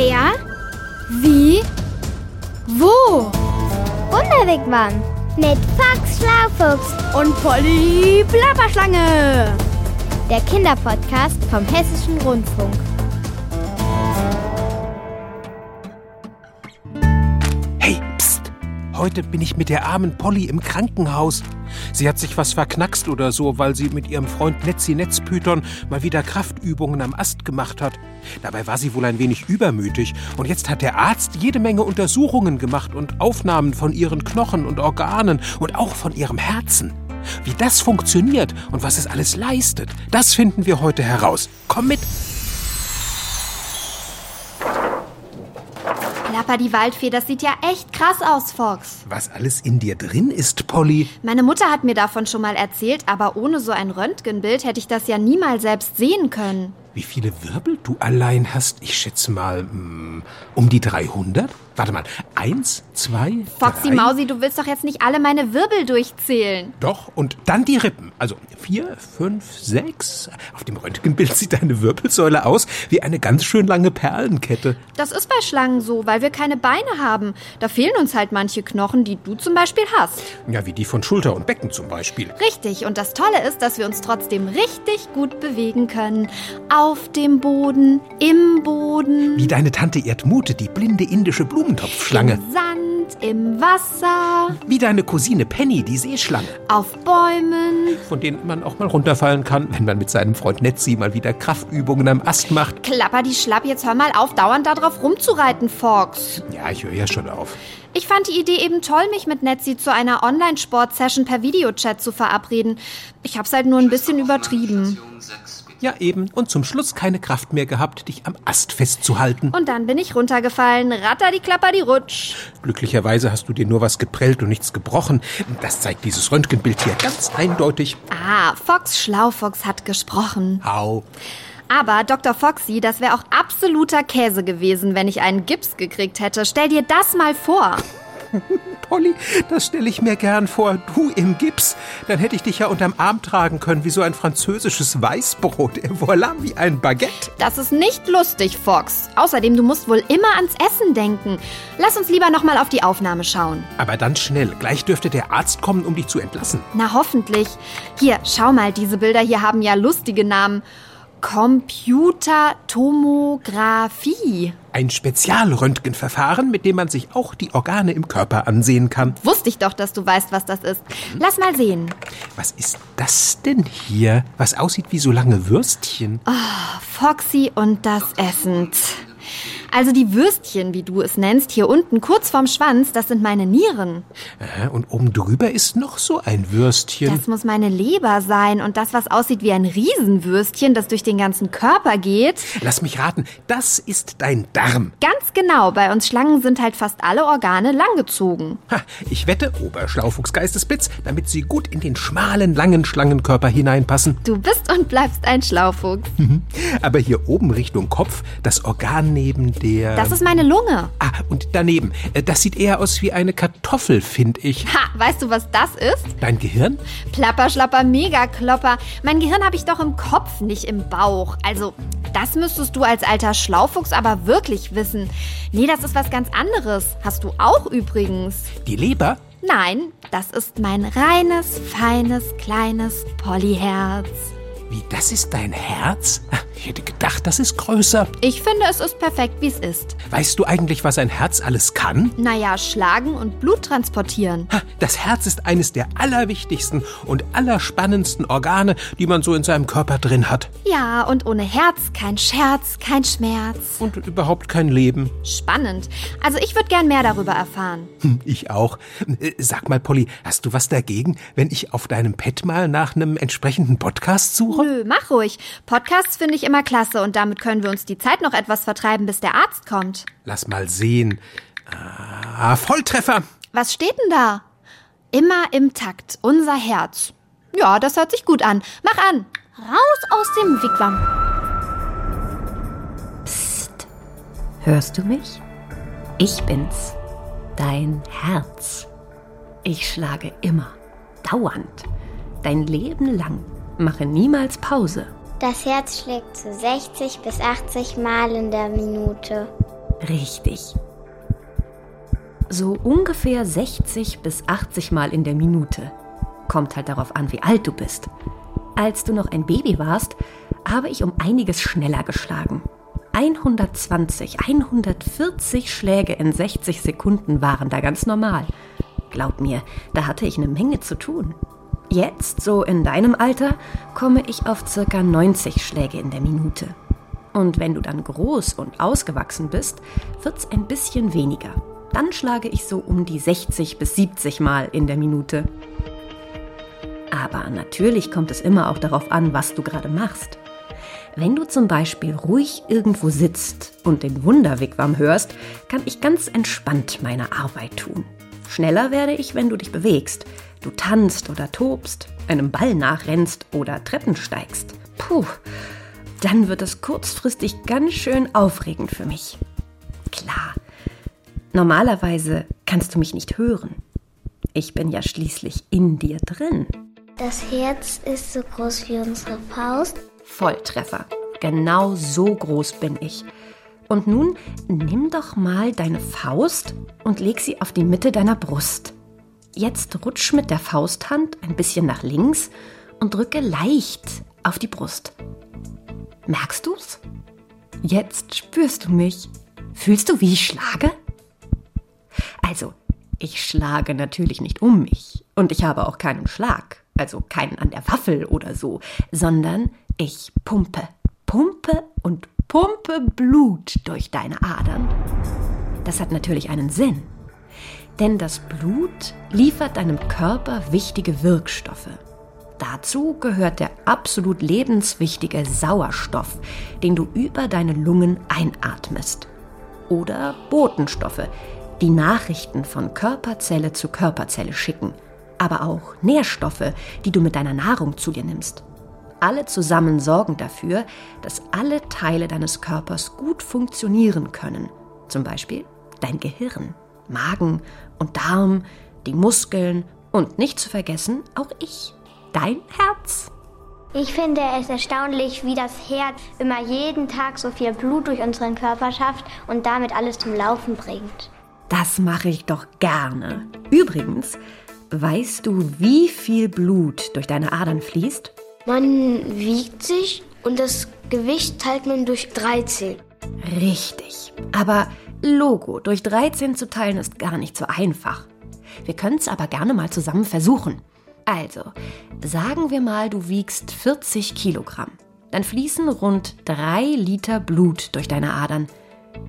Wer? Wie? Wo? Wunderwegmann mit Fox Schlaufuchs Und Polly Plapperschlange. der Kinderpodcast vom Hessischen Rundfunk. Heute bin ich mit der armen Polly im Krankenhaus. Sie hat sich was verknackst oder so, weil sie mit ihrem Freund Netzi Netzpython mal wieder Kraftübungen am Ast gemacht hat. Dabei war sie wohl ein wenig übermütig und jetzt hat der Arzt jede Menge Untersuchungen gemacht und Aufnahmen von ihren Knochen und Organen und auch von ihrem Herzen. Wie das funktioniert und was es alles leistet, das finden wir heute heraus. Komm mit! Plapper die Waldfee, das sieht ja echt krass aus, Fox. Was alles in dir drin ist, Polly. Meine Mutter hat mir davon schon mal erzählt, aber ohne so ein Röntgenbild hätte ich das ja niemals selbst sehen können. Wie viele Wirbel du allein hast? Ich schätze mal mm, um die 300. Warte mal, eins, zwei, Foxy drei. Mausi, du willst doch jetzt nicht alle meine Wirbel durchzählen. Doch, und dann die Rippen. Also vier, fünf, sechs. Auf dem Röntgenbild sieht deine Wirbelsäule aus wie eine ganz schön lange Perlenkette. Das ist bei Schlangen so, weil wir keine Beine haben. Da fehlen uns halt manche Knochen, die du zum Beispiel hast. Ja, wie die von Schulter und Becken zum Beispiel. Richtig, und das Tolle ist, dass wir uns trotzdem richtig gut bewegen können. Auf dem Boden, im Boden, Wie deine Tante Erdmute, die blinde indische Blumentopfschlange. im Sand, im Wasser, Wie deine Cousine Penny, die Seeschlange. auf Bäumen. Von denen man auch mal runterfallen kann, wenn man mit seinem Freund Netzi mal wieder Kraftübungen am Ast macht. Klapper die Schlapp, jetzt hör mal auf, dauernd da drauf rumzureiten, Fox. Ja, ich höre ja schon auf. Ich fand die Idee eben toll, mich mit Netzi zu einer Online-Sport-Session per Videochat zu verabreden. Ich hab's halt nur ein bisschen übertrieben. Ja, eben. Und zum Schluss keine Kraft mehr gehabt, dich am Ast festzuhalten. Und dann bin ich runtergefallen. Ratter die Klapper die Rutsch. Glücklicherweise hast du dir nur was geprellt und nichts gebrochen. Das zeigt dieses Röntgenbild hier ganz eindeutig. Ah, Fox Schlaufox hat gesprochen. Au. Aber Dr. Foxy, das wäre auch absoluter Käse gewesen, wenn ich einen Gips gekriegt hätte. Stell dir das mal vor. Polly, das stelle ich mir gern vor. Du im Gips. Dann hätte ich dich ja unterm Arm tragen können, wie so ein französisches Weißbrot. Voilà, wie ein Baguette. Das ist nicht lustig, Fox. Außerdem, du musst wohl immer ans Essen denken. Lass uns lieber nochmal auf die Aufnahme schauen. Aber dann schnell. Gleich dürfte der Arzt kommen, um dich zu entlassen. Na, hoffentlich. Hier, schau mal, diese Bilder hier haben ja lustige Namen. Computertomographie. Ein Spezialröntgenverfahren, mit dem man sich auch die Organe im Körper ansehen kann. Wusste ich doch, dass du weißt, was das ist. Lass mal sehen. Was ist das denn hier? Was aussieht wie so lange Würstchen. Foxy und das Essen. Also die Würstchen, wie du es nennst, hier unten kurz vorm Schwanz, das sind meine Nieren. Und oben drüber ist noch so ein Würstchen. Das muss meine Leber sein. Und das, was aussieht wie ein Riesenwürstchen, das durch den ganzen Körper geht. Lass mich raten, das ist dein Darm. Ganz genau, bei uns Schlangen sind halt fast alle Organe langgezogen. Ha, ich wette, Oberschlaufuchs Geistesblitz, damit sie gut in den schmalen, langen Schlangenkörper hineinpassen. Du bist und bleibst ein Schlaufuchs. Aber hier oben Richtung Kopf, das Organ neben der... Das ist meine Lunge. Ah, und daneben. Äh, Das sieht eher aus wie eine Kartoffel, finde ich. Ha, weißt du, was das ist? Dein Gehirn? Plapper, schlapper, mega klopper. Mein Gehirn habe ich doch im Kopf, nicht im Bauch. Also, das müsstest du als alter Schlaufuchs aber wirklich wissen. Nee, das ist was ganz anderes. Hast du auch übrigens. Die Leber? Nein, das ist mein reines, feines, kleines Pollyherz. Wie, das ist dein Herz? Ich hätte gedacht, das ist größer. Ich finde, es ist perfekt, wie es ist. Weißt du eigentlich, was ein Herz alles kann? Naja, schlagen und Blut transportieren. Das Herz ist eines der allerwichtigsten und allerspannendsten Organe, die man so in seinem Körper drin hat. Ja, und ohne Herz kein Scherz, kein Schmerz. Und überhaupt kein Leben. Spannend. Also ich würde gern mehr darüber erfahren. Hm, Ich auch. Äh, Sag mal, Polly, hast du was dagegen, wenn ich auf deinem Pad mal nach einem entsprechenden Podcast suche? Nö, mach ruhig. Podcasts finde ich immer klasse und damit können wir uns die Zeit noch etwas vertreiben, bis der Arzt kommt. Lass mal sehen. Ah, Volltreffer. Was steht denn da? Immer im Takt, unser Herz. Ja, das hört sich gut an. Mach an. Raus aus dem Wigwam. Hörst du mich? Ich bin's, dein Herz. Ich schlage immer, dauernd, dein Leben lang, mache niemals Pause. Das Herz schlägt zu 60 bis 80 Mal in der Minute. Richtig. So ungefähr 60 bis 80 Mal in der Minute. Kommt halt darauf an, wie alt du bist. Als du noch ein Baby warst, habe ich um einiges schneller geschlagen. 120, 140 Schläge in 60 Sekunden waren da ganz normal. Glaub mir, da hatte ich eine Menge zu tun. Jetzt, so in deinem Alter, komme ich auf circa 90 Schläge in der Minute. Und wenn du dann groß und ausgewachsen bist, wird's ein bisschen weniger. Dann schlage ich so um die 60 bis 70 Mal in der Minute. Aber natürlich kommt es immer auch darauf an, was du gerade machst. Wenn du zum Beispiel ruhig irgendwo sitzt und den Wunderwigwam hörst, kann ich ganz entspannt meine Arbeit tun. Schneller werde ich, wenn du dich bewegst, du tanzt oder tobst, einem Ball nachrennst oder Treppen steigst. Puh, dann wird es kurzfristig ganz schön aufregend für mich. Klar, normalerweise kannst du mich nicht hören. Ich bin ja schließlich in dir drin. Das Herz ist so groß wie unsere Faust. Volltreffer. Genau so groß bin ich. Und nun nimm doch mal deine Faust und leg sie auf die Mitte deiner Brust. Jetzt rutsch mit der Fausthand ein bisschen nach links und drücke leicht auf die Brust. Merkst du's? Jetzt spürst du mich. Fühlst du, wie ich schlage? Also, ich schlage natürlich nicht um mich und ich habe auch keinen Schlag, also keinen an der Waffel oder so, sondern ich pumpe, pumpe und pumpe Blut durch deine Adern. Das hat natürlich einen Sinn. Denn das Blut liefert deinem Körper wichtige Wirkstoffe. Dazu gehört der absolut lebenswichtige Sauerstoff, den du über deine Lungen einatmest. Oder Botenstoffe, die Nachrichten von Körperzelle zu Körperzelle schicken. Aber auch Nährstoffe, die du mit deiner Nahrung zu dir nimmst. Alle zusammen sorgen dafür, dass alle Teile deines Körpers gut funktionieren können. Zum Beispiel dein Gehirn, Magen und Darm, die Muskeln und nicht zu vergessen auch ich, dein Herz. Ich finde es erstaunlich, wie das Herz immer jeden Tag so viel Blut durch unseren Körper schafft und damit alles zum Laufen bringt. Das mache ich doch gerne. Übrigens, weißt du, wie viel Blut durch deine Adern fließt? Man wiegt sich und das Gewicht teilt man durch 13. Richtig. Aber Logo durch 13 zu teilen ist gar nicht so einfach. Wir können es aber gerne mal zusammen versuchen. Also, sagen wir mal, du wiegst 40 Kilogramm. Dann fließen rund 3 Liter Blut durch deine Adern.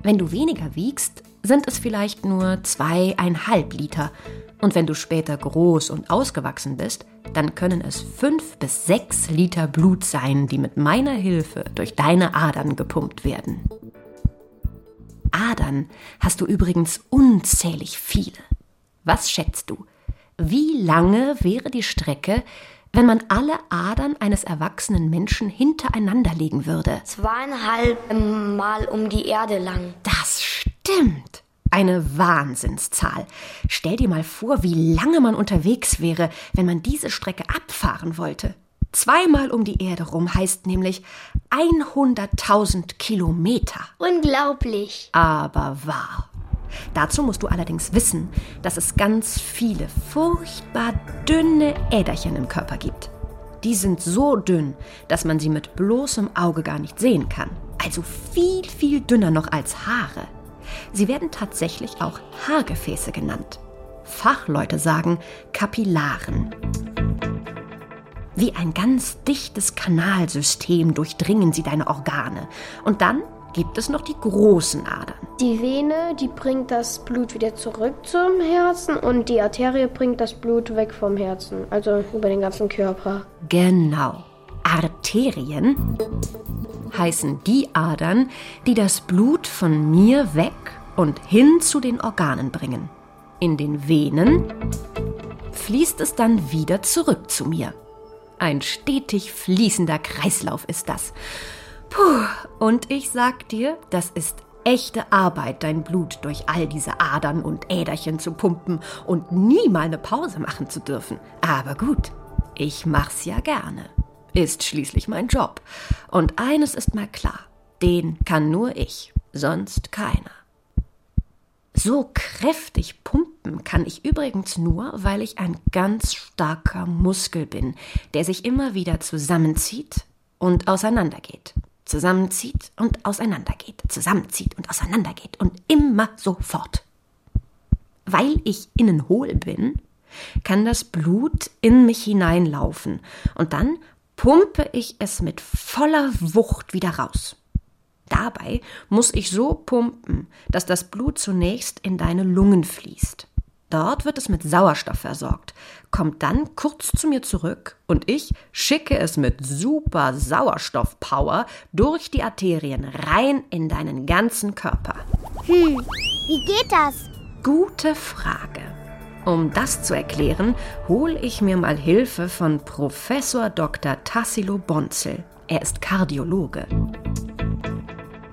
Wenn du weniger wiegst, sind es vielleicht nur zweieinhalb Liter. Und wenn du später groß und ausgewachsen bist, dann können es fünf bis sechs Liter Blut sein, die mit meiner Hilfe durch deine Adern gepumpt werden. Adern hast du übrigens unzählig viele. Was schätzt du? Wie lange wäre die Strecke, wenn man alle Adern eines erwachsenen Menschen hintereinander legen würde? Zweieinhalb Mal um die Erde lang. Das stimmt. Eine Wahnsinnszahl. Stell dir mal vor, wie lange man unterwegs wäre, wenn man diese Strecke abfahren wollte. Zweimal um die Erde rum heißt nämlich 100.000 Kilometer. Unglaublich. Aber wahr. Dazu musst du allerdings wissen, dass es ganz viele furchtbar dünne Äderchen im Körper gibt. Die sind so dünn, dass man sie mit bloßem Auge gar nicht sehen kann. Also viel, viel dünner noch als Haare. Sie werden tatsächlich auch Haargefäße genannt. Fachleute sagen Kapillaren. Wie ein ganz dichtes Kanalsystem durchdringen sie deine Organe. Und dann gibt es noch die großen Adern. Die Vene, die bringt das Blut wieder zurück zum Herzen und die Arterie bringt das Blut weg vom Herzen, also über den ganzen Körper. Genau. Arterien heißen die Adern, die das Blut von mir weg und hin zu den Organen bringen. In den Venen fließt es dann wieder zurück zu mir. Ein stetig fließender Kreislauf ist das. Puh, und ich sag dir, das ist echte Arbeit, dein Blut durch all diese Adern und Äderchen zu pumpen und nie mal eine Pause machen zu dürfen. Aber gut, ich mach's ja gerne. Ist schließlich mein Job. Und eines ist mal klar, den kann nur ich, sonst keiner. So kräftig pumpen kann ich übrigens nur, weil ich ein ganz starker Muskel bin, der sich immer wieder zusammenzieht und auseinandergeht. Zusammenzieht und auseinandergeht. Zusammenzieht und auseinandergeht. Und immer so fort. Weil ich innen hohl bin, kann das Blut in mich hineinlaufen und dann pumpe ich es mit voller Wucht wieder raus. Dabei muss ich so pumpen, dass das Blut zunächst in deine Lungen fließt. Dort wird es mit Sauerstoff versorgt, kommt dann kurz zu mir zurück und ich schicke es mit super Sauerstoffpower durch die Arterien rein in deinen ganzen Körper. Hm, wie geht das? Gute Frage. Um das zu erklären, hole ich mir mal Hilfe von Professor Dr. Tassilo Bonzel. Er ist Kardiologe.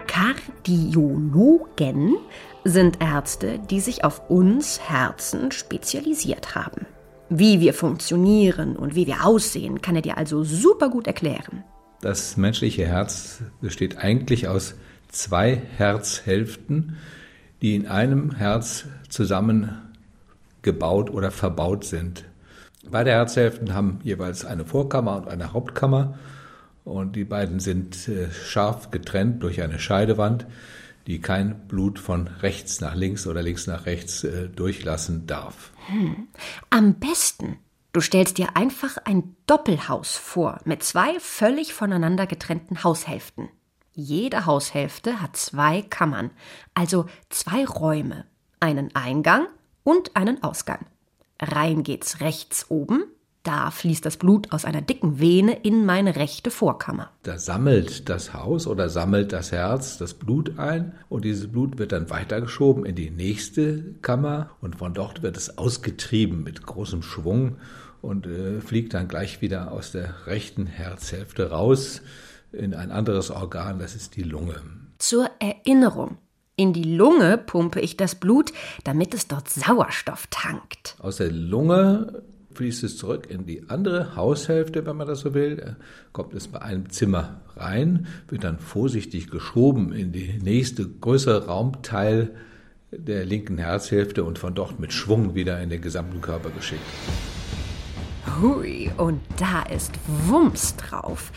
Kardiologen sind Ärzte, die sich auf uns Herzen spezialisiert haben. Wie wir funktionieren und wie wir aussehen, kann er dir also super gut erklären. Das menschliche Herz besteht eigentlich aus zwei Herzhälften, die in einem Herz zusammengebaut oder verbaut sind. Beide Herzhälften haben jeweils eine Vorkammer und eine Hauptkammer und die beiden sind äh, scharf getrennt durch eine Scheidewand, die kein Blut von rechts nach links oder links nach rechts äh, durchlassen darf. Hm. Am besten, du stellst dir einfach ein Doppelhaus vor mit zwei völlig voneinander getrennten Haushälften. Jede Haushälfte hat zwei Kammern, also zwei Räume, einen Eingang und einen Ausgang. Rein geht's rechts oben, da fließt das Blut aus einer dicken Vene in meine rechte Vorkammer. Da sammelt das Haus oder sammelt das Herz das Blut ein und dieses Blut wird dann weitergeschoben in die nächste Kammer und von dort wird es ausgetrieben mit großem Schwung und äh, fliegt dann gleich wieder aus der rechten Herzhälfte raus in ein anderes Organ, das ist die Lunge. Zur Erinnerung. In die Lunge pumpe ich das Blut, damit es dort Sauerstoff tankt. Aus der Lunge fließt es zurück in die andere Haushälfte, wenn man das so will. Kommt es bei einem Zimmer rein, wird dann vorsichtig geschoben in die nächste größere Raumteil der linken Herzhälfte und von dort mit Schwung wieder in den gesamten Körper geschickt. Hui, und da ist Wumms drauf.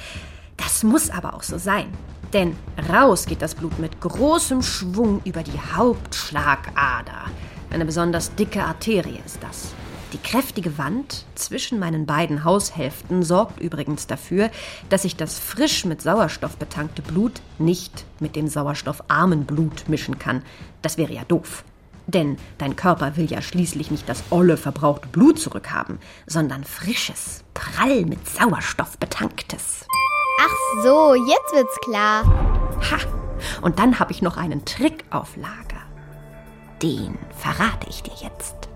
Das muss aber auch so sein. Denn raus geht das Blut mit großem Schwung über die Hauptschlagader. Eine besonders dicke Arterie ist das. Die kräftige Wand zwischen meinen beiden Haushälften sorgt übrigens dafür, dass sich das frisch mit Sauerstoff betankte Blut nicht mit dem sauerstoffarmen Blut mischen kann. Das wäre ja doof. Denn dein Körper will ja schließlich nicht das olle verbrauchte Blut zurückhaben, sondern frisches, prall mit Sauerstoff betanktes. Ach so, jetzt wird's klar. Ha! Und dann habe ich noch einen Trick auf Lager. Den verrate ich dir jetzt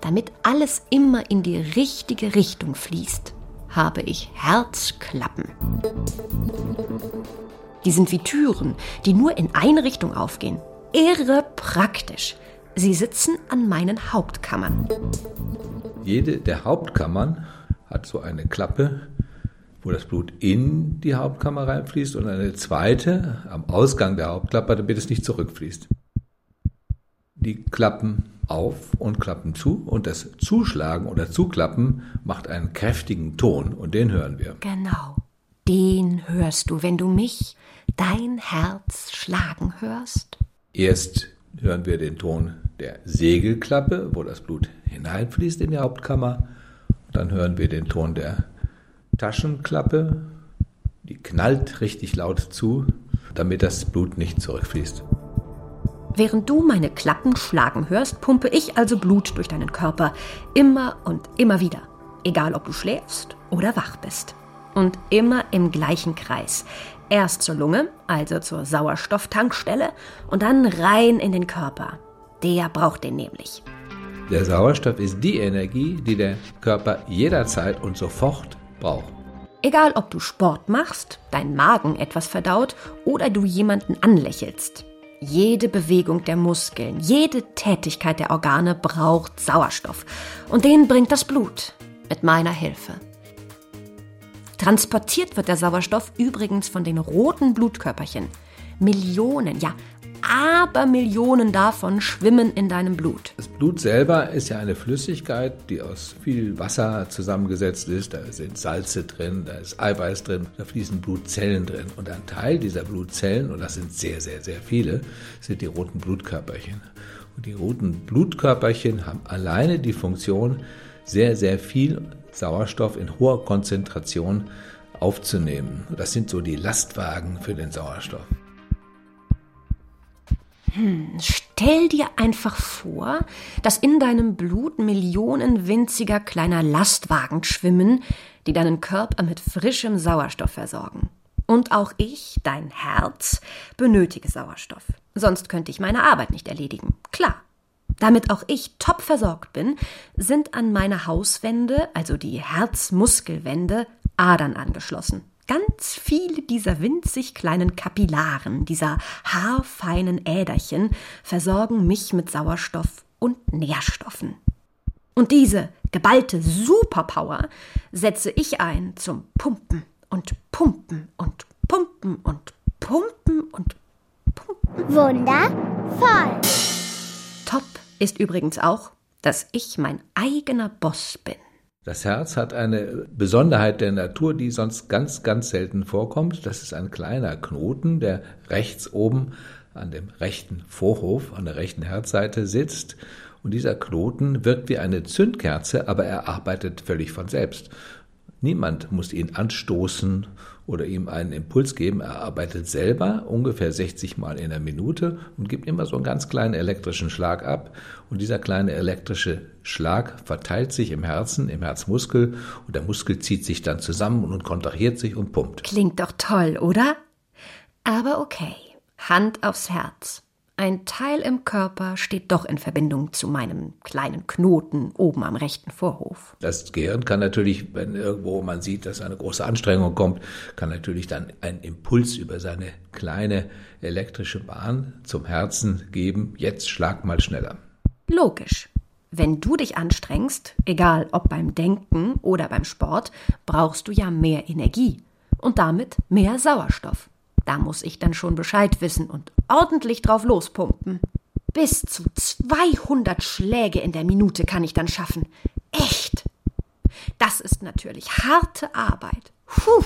damit alles immer in die richtige Richtung fließt, habe ich Herzklappen. Die sind wie Türen, die nur in eine Richtung aufgehen. Irre praktisch. Sie sitzen an meinen Hauptkammern. Jede der Hauptkammern hat so eine Klappe, wo das Blut in die Hauptkammer reinfließt und eine zweite am Ausgang der Hauptklappe, damit es nicht zurückfließt. Die Klappen auf und klappen zu und das Zuschlagen oder Zuklappen macht einen kräftigen Ton und den hören wir. Genau, den hörst du, wenn du mich, dein Herz schlagen hörst. Erst hören wir den Ton der Segelklappe, wo das Blut hineinfließt in die Hauptkammer. Dann hören wir den Ton der Taschenklappe, die knallt richtig laut zu, damit das Blut nicht zurückfließt. Während du meine Klappen schlagen hörst, pumpe ich also Blut durch deinen Körper. Immer und immer wieder. Egal ob du schläfst oder wach bist. Und immer im gleichen Kreis. Erst zur Lunge, also zur Sauerstofftankstelle, und dann rein in den Körper. Der braucht den nämlich. Der Sauerstoff ist die Energie, die der Körper jederzeit und sofort braucht. Egal ob du Sport machst, dein Magen etwas verdaut oder du jemanden anlächelst. Jede Bewegung der Muskeln, jede Tätigkeit der Organe braucht Sauerstoff. Und den bringt das Blut mit meiner Hilfe. Transportiert wird der Sauerstoff übrigens von den roten Blutkörperchen. Millionen, ja Abermillionen davon schwimmen in deinem Blut. Das Blut selber ist ja eine Flüssigkeit, die aus viel Wasser zusammengesetzt ist. Da sind Salze drin, da ist Eiweiß drin, da fließen Blutzellen drin. Und ein Teil dieser Blutzellen, und das sind sehr, sehr, sehr viele, sind die roten Blutkörperchen. Und die roten Blutkörperchen haben alleine die Funktion, sehr, sehr viel Sauerstoff in hoher Konzentration aufzunehmen. Das sind so die Lastwagen für den Sauerstoff. Hm, stell dir einfach vor, dass in deinem Blut Millionen winziger kleiner Lastwagen schwimmen, die deinen Körper mit frischem Sauerstoff versorgen. Und auch ich, dein Herz, benötige Sauerstoff. Sonst könnte ich meine Arbeit nicht erledigen. Klar. Damit auch ich top versorgt bin, sind an meine Hauswände, also die Herzmuskelwände, Adern angeschlossen. Ganz viele dieser winzig kleinen Kapillaren, dieser haarfeinen Äderchen, versorgen mich mit Sauerstoff und Nährstoffen. Und diese geballte Superpower setze ich ein zum Pumpen und Pumpen und Pumpen und Pumpen und Pumpen. Wundervoll. Top ist übrigens auch, dass ich mein eigener Boss bin. Das Herz hat eine Besonderheit der Natur, die sonst ganz, ganz selten vorkommt. Das ist ein kleiner Knoten, der rechts oben an dem rechten Vorhof, an der rechten Herzseite sitzt. Und dieser Knoten wirkt wie eine Zündkerze, aber er arbeitet völlig von selbst. Niemand muss ihn anstoßen oder ihm einen Impuls geben. Er arbeitet selber ungefähr 60 Mal in der Minute und gibt immer so einen ganz kleinen elektrischen Schlag ab. Und dieser kleine elektrische Schlag verteilt sich im Herzen, im Herzmuskel und der Muskel zieht sich dann zusammen und kontrahiert sich und pumpt. Klingt doch toll, oder? Aber okay, Hand aufs Herz. Ein Teil im Körper steht doch in Verbindung zu meinem kleinen Knoten oben am rechten Vorhof. Das Gehirn kann natürlich, wenn irgendwo man sieht, dass eine große Anstrengung kommt, kann natürlich dann einen Impuls über seine kleine elektrische Bahn zum Herzen geben. Jetzt schlag mal schneller. Logisch. Wenn du dich anstrengst, egal ob beim Denken oder beim Sport, brauchst du ja mehr Energie und damit mehr Sauerstoff. Da muss ich dann schon Bescheid wissen und ordentlich drauf lospumpen. Bis zu 200 Schläge in der Minute kann ich dann schaffen. Echt. Das ist natürlich harte Arbeit. Puh.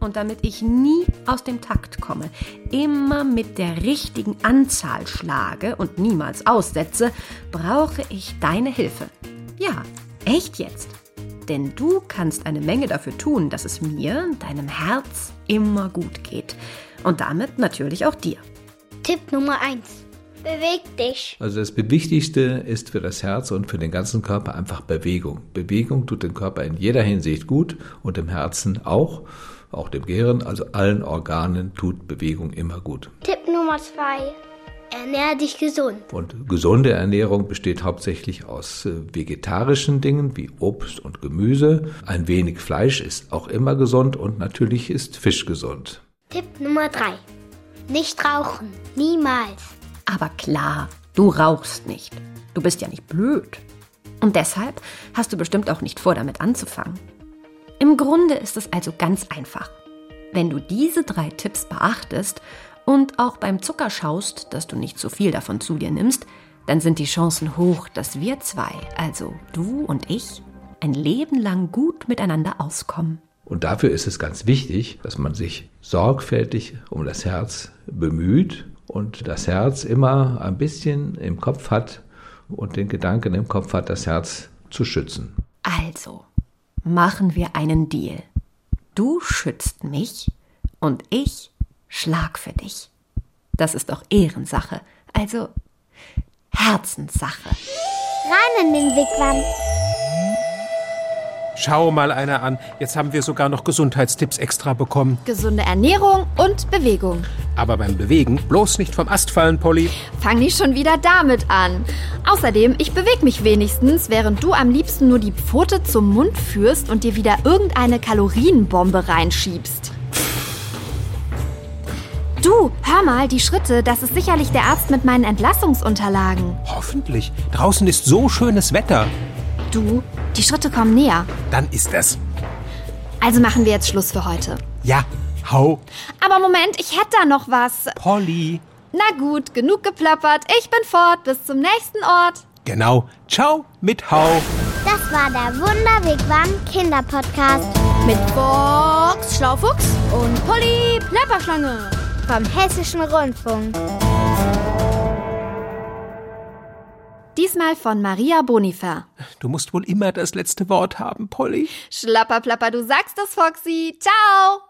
Und damit ich nie aus dem Takt komme, immer mit der richtigen Anzahl schlage und niemals aussetze, brauche ich deine Hilfe. Ja, echt jetzt. Denn du kannst eine Menge dafür tun, dass es mir, deinem Herz, immer gut geht. Und damit natürlich auch dir. Tipp Nummer 1. Beweg dich. Also das Wichtigste ist für das Herz und für den ganzen Körper einfach Bewegung. Bewegung tut dem Körper in jeder Hinsicht gut und dem Herzen auch, auch dem Gehirn, also allen Organen tut Bewegung immer gut. Tipp Nummer 2. Ernähr dich gesund. Und gesunde Ernährung besteht hauptsächlich aus äh, vegetarischen Dingen wie Obst und Gemüse. Ein wenig Fleisch ist auch immer gesund und natürlich ist Fisch gesund. Tipp Nummer 3. Nicht rauchen. Niemals. Aber klar, du rauchst nicht. Du bist ja nicht blöd. Und deshalb hast du bestimmt auch nicht vor, damit anzufangen. Im Grunde ist es also ganz einfach. Wenn du diese drei Tipps beachtest und auch beim Zucker schaust, dass du nicht zu viel davon zu dir nimmst, dann sind die Chancen hoch, dass wir zwei, also du und ich, ein Leben lang gut miteinander auskommen. Und dafür ist es ganz wichtig, dass man sich sorgfältig um das Herz bemüht und das Herz immer ein bisschen im Kopf hat und den Gedanken im Kopf hat, das Herz zu schützen. Also, machen wir einen Deal. Du schützt mich und ich schlag für dich. Das ist doch Ehrensache, also Herzenssache. Rein in den Wigwam. Schau mal einer an. Jetzt haben wir sogar noch Gesundheitstipps extra bekommen. Gesunde Ernährung und Bewegung. Aber beim Bewegen bloß nicht vom Ast fallen, Polly. Fang nicht schon wieder damit an. Außerdem, ich bewege mich wenigstens, während du am liebsten nur die Pfote zum Mund führst und dir wieder irgendeine Kalorienbombe reinschiebst. Du, hör mal, die Schritte, das ist sicherlich der Arzt mit meinen Entlassungsunterlagen. Hoffentlich. Draußen ist so schönes Wetter. Du, die Schritte kommen näher. Dann ist es. Also machen wir jetzt Schluss für heute. Ja, hau. Aber Moment, ich hätte da noch was. Polly, Na gut, genug geplappert. Ich bin fort. Bis zum nächsten Ort. Genau. Ciao mit Hau. Das war der Wunderwegwam Kinderpodcast Mit Box Schlaufuchs und Polly Plapperschlange. vom Hessischen Rundfunk. Diesmal von Maria Bonifer. Du musst wohl immer das letzte Wort haben, Polly. Schlapperplapper, du sagst es, Foxy. Ciao.